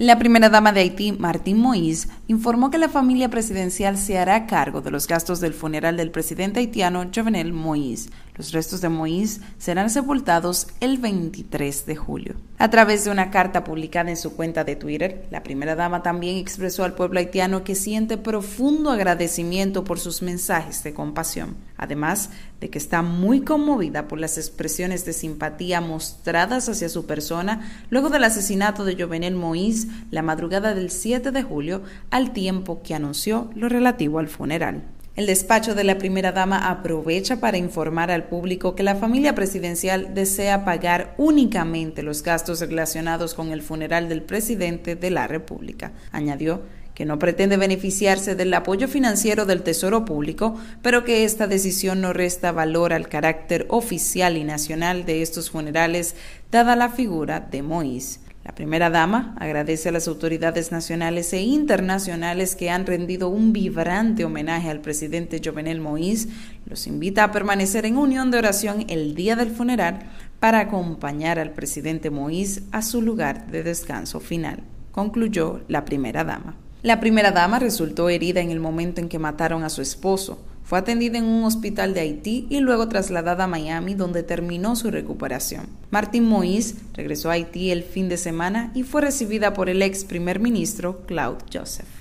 La primera dama de Haití, Martín Moïse, informó que la familia presidencial se hará cargo de los gastos del funeral del presidente haitiano Jovenel Moïse. Los restos de Moïse serán sepultados el 23 de julio. A través de una carta publicada en su cuenta de Twitter, la primera dama también expresó al pueblo haitiano que siente profundo agradecimiento por sus mensajes de compasión, además de que está muy conmovida por las expresiones de simpatía mostradas hacia su persona luego del asesinato de Jovenel Moïse la madrugada del 7 de julio, al tiempo que anunció lo relativo al funeral. El despacho de la primera dama aprovecha para informar al público que la familia presidencial desea pagar únicamente los gastos relacionados con el funeral del presidente de la República. Añadió que no pretende beneficiarse del apoyo financiero del Tesoro Público, pero que esta decisión no resta valor al carácter oficial y nacional de estos funerales, dada la figura de Moïse. La primera dama agradece a las autoridades nacionales e internacionales que han rendido un vibrante homenaje al presidente Jovenel Moïse. Los invita a permanecer en unión de oración el día del funeral para acompañar al presidente Moïse a su lugar de descanso final, concluyó la primera dama. La primera dama resultó herida en el momento en que mataron a su esposo. Fue atendida en un hospital de Haití y luego trasladada a Miami, donde terminó su recuperación. Martín Moïse regresó a Haití el fin de semana y fue recibida por el ex primer ministro Claude Joseph.